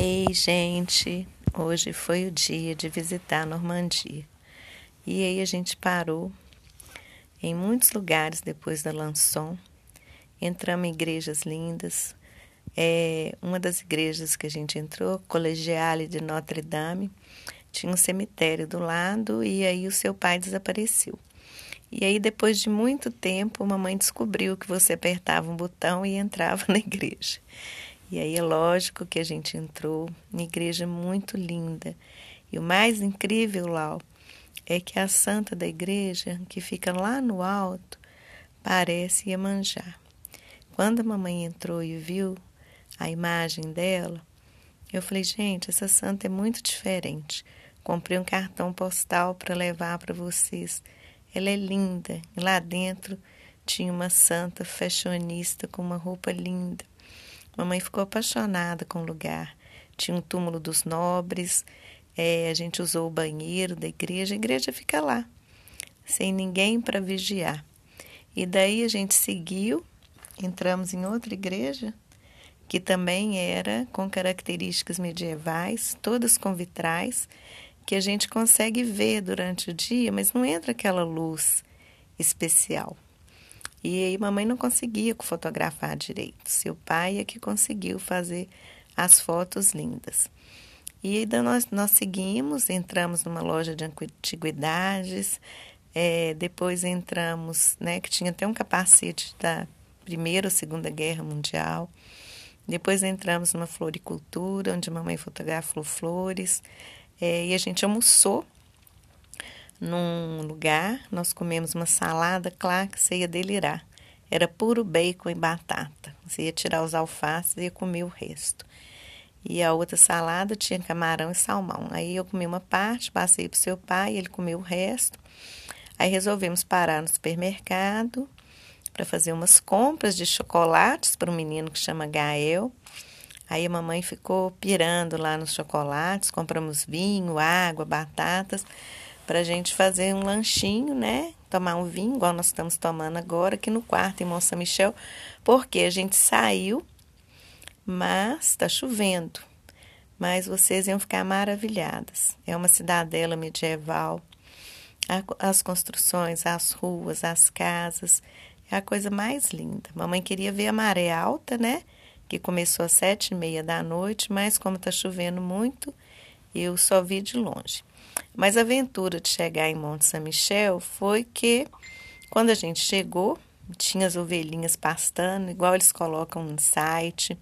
Ei, gente, hoje foi o dia de visitar a Normandia. E aí a gente parou em muitos lugares depois da Lançon. Entramos em igrejas lindas. É, uma das igrejas que a gente entrou, Colegiale de Notre Dame, tinha um cemitério do lado e aí o seu pai desapareceu. E aí, depois de muito tempo, a mamãe descobriu que você apertava um botão e entrava na igreja. E aí é lógico que a gente entrou, uma igreja muito linda. E o mais incrível, Lau, é que a santa da igreja, que fica lá no alto, parece Iemanjá. Quando a mamãe entrou e viu a imagem dela, eu falei, gente, essa santa é muito diferente. Comprei um cartão postal para levar para vocês. Ela é linda. E lá dentro tinha uma santa fashionista com uma roupa linda. Mamãe ficou apaixonada com o lugar. Tinha um túmulo dos nobres, é, a gente usou o banheiro da igreja, a igreja fica lá, sem ninguém para vigiar. E daí a gente seguiu, entramos em outra igreja, que também era com características medievais, todas com vitrais, que a gente consegue ver durante o dia, mas não entra aquela luz especial. E aí mamãe não conseguia fotografar direito. Seu pai é que conseguiu fazer as fotos lindas. E aí nós, nós seguimos, entramos numa loja de antiguidades, é, depois entramos, né, que tinha até um capacete da Primeira ou Segunda Guerra Mundial. Depois entramos numa floricultura, onde a mamãe fotografou flores. É, e a gente almoçou num lugar, nós comemos uma salada, claro que você ia delirar. Era puro bacon e batata. Você ia tirar os alfaces e ia comer o resto. E a outra salada tinha camarão e salmão. Aí eu comi uma parte, passei para o seu pai, ele comeu o resto. Aí resolvemos parar no supermercado para fazer umas compras de chocolates para um menino que chama Gael. Aí a mamãe ficou pirando lá nos chocolates, compramos vinho, água, batatas para a gente fazer um lanchinho, né? Tomar um vinho, igual nós estamos tomando agora aqui no quarto em Mont Saint-Michel, porque a gente saiu, mas está chovendo. Mas vocês iam ficar maravilhadas. É uma cidadela medieval. As construções, as ruas, as casas, é a coisa mais linda. Mamãe queria ver a maré alta, né? Que começou às sete e meia da noite, mas como está chovendo muito, eu só vi de longe. Mas a aventura de chegar em Monte São Michel foi que, quando a gente chegou, tinha as ovelhinhas pastando, igual eles colocam no site,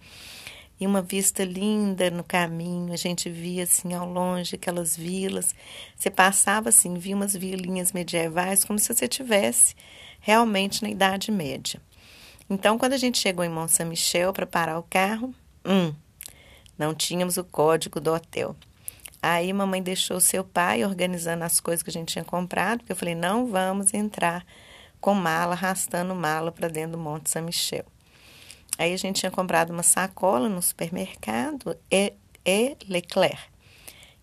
e uma vista linda no caminho. A gente via assim ao longe aquelas vilas. Você passava assim, via umas vilinhas medievais, como se você tivesse realmente na Idade Média. Então, quando a gente chegou em Mont Saint Michel para parar o carro, hum, não tínhamos o código do hotel. Aí mamãe deixou seu pai organizando as coisas que a gente tinha comprado, porque eu falei, não vamos entrar com mala, arrastando mala para dentro do Monte São Michel. Aí a gente tinha comprado uma sacola no supermercado, e, e Leclerc,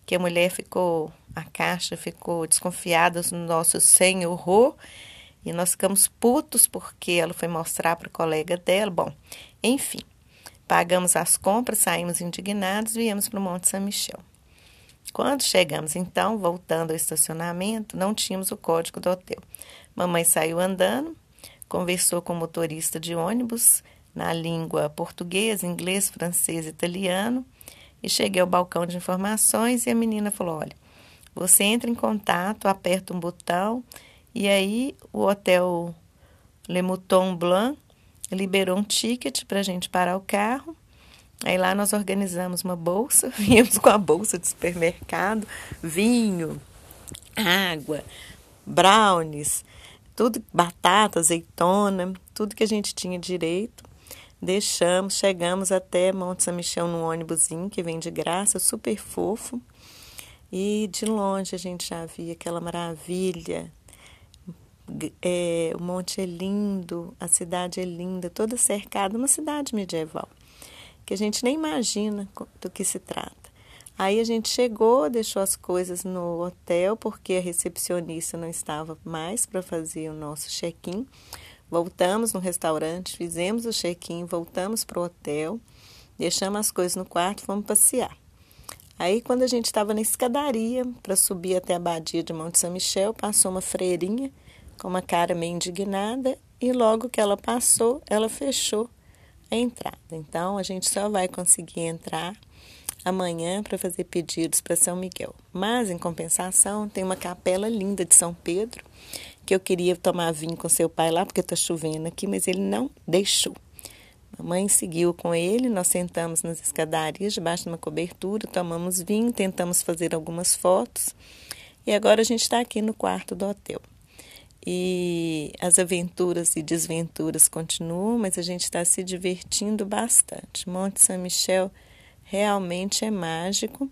que a mulher ficou, a caixa ficou desconfiada no nosso senhor e nós ficamos putos porque ela foi mostrar para o colega dela. Bom, enfim, pagamos as compras, saímos indignados viemos para o Monte São Michel. Quando chegamos, então, voltando ao estacionamento, não tínhamos o código do hotel. Mamãe saiu andando, conversou com o motorista de ônibus na língua português, inglês, francês, italiano e cheguei ao balcão de informações e a menina falou: Olha, você entra em contato, aperta um botão e aí o hotel Le Mouton Blanc liberou um ticket para a gente parar o carro Aí lá nós organizamos uma bolsa, viemos com a bolsa de supermercado, vinho, água, brownies, tudo, batata, azeitona, tudo que a gente tinha direito. Deixamos, chegamos até Monte São Michel num ônibusinho que vem de graça, super fofo. E de longe a gente já via aquela maravilha. É, o monte é lindo, a cidade é linda, toda cercada, uma cidade medieval que a gente nem imagina do que se trata. Aí a gente chegou, deixou as coisas no hotel, porque a recepcionista não estava mais para fazer o nosso check-in. Voltamos no restaurante, fizemos o check-in, voltamos para o hotel, deixamos as coisas no quarto fomos passear. Aí, quando a gente estava na escadaria para subir até a abadia de Monte São Michel, passou uma freirinha com uma cara meio indignada e logo que ela passou, ela fechou entrada. Então, a gente só vai conseguir entrar amanhã para fazer pedidos para São Miguel. Mas, em compensação, tem uma capela linda de São Pedro que eu queria tomar vinho com seu pai lá porque está chovendo aqui, mas ele não deixou. Mamãe seguiu com ele, nós sentamos nas escadarias, debaixo de uma cobertura, tomamos vinho, tentamos fazer algumas fotos e agora a gente está aqui no quarto do hotel. E as aventuras e desventuras continuam, mas a gente está se divertindo bastante. Monte São Michel realmente é mágico.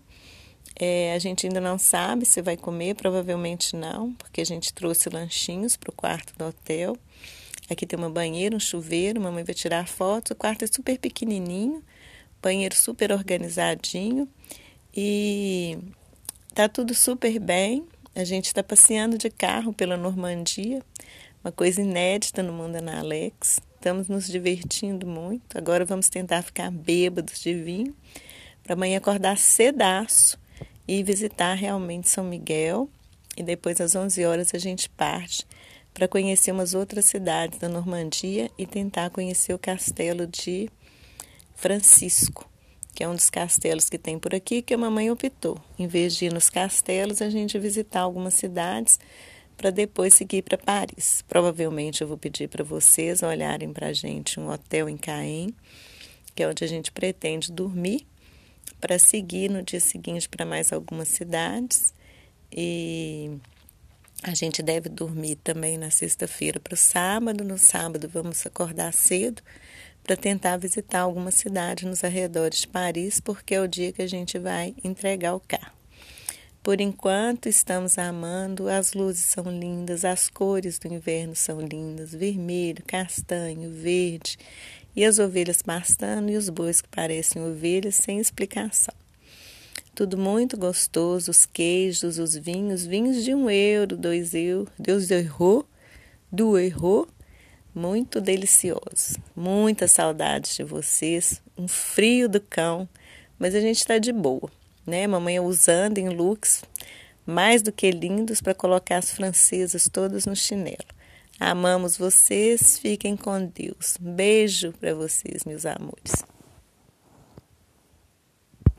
É, a gente ainda não sabe se vai comer, provavelmente não, porque a gente trouxe lanchinhos para o quarto do hotel. Aqui tem uma banheira, um chuveiro, mamãe vai tirar fotos. O quarto é super pequenininho, banheiro super organizadinho e tá tudo super bem. A gente está passeando de carro pela Normandia, uma coisa inédita no mundo Ana Alex. Estamos nos divertindo muito. Agora vamos tentar ficar bêbados de vinho para amanhã acordar cedaço e visitar realmente São Miguel. E depois às 11 horas a gente parte para conhecer umas outras cidades da Normandia e tentar conhecer o castelo de Francisco, que é um dos castelos que tem por aqui, que a mamãe optou. Em vez de ir nos castelos, a gente visitar algumas cidades para depois seguir para Paris. Provavelmente eu vou pedir para vocês olharem para a gente um hotel em Caen, que é onde a gente pretende dormir, para seguir no dia seguinte para mais algumas cidades. E a gente deve dormir também na sexta-feira para o sábado. No sábado, vamos acordar cedo para tentar visitar alguma cidade nos arredores de Paris, porque é o dia que a gente vai entregar o carro. Por enquanto, estamos amando, as luzes são lindas, as cores do inverno são lindas: vermelho, castanho, verde, e as ovelhas pastando e os bois que parecem ovelhas sem explicação. Tudo muito gostoso, os queijos, os vinhos, vinhos de um euro, dois euros, Deus errou, do errou, muito delicioso. Muitas saudades de vocês, um frio do cão, mas a gente está de boa, né? Mamãe usando em looks mais do que lindos para colocar as francesas todas no chinelo. Amamos vocês, fiquem com Deus. Beijo para vocês, meus amores.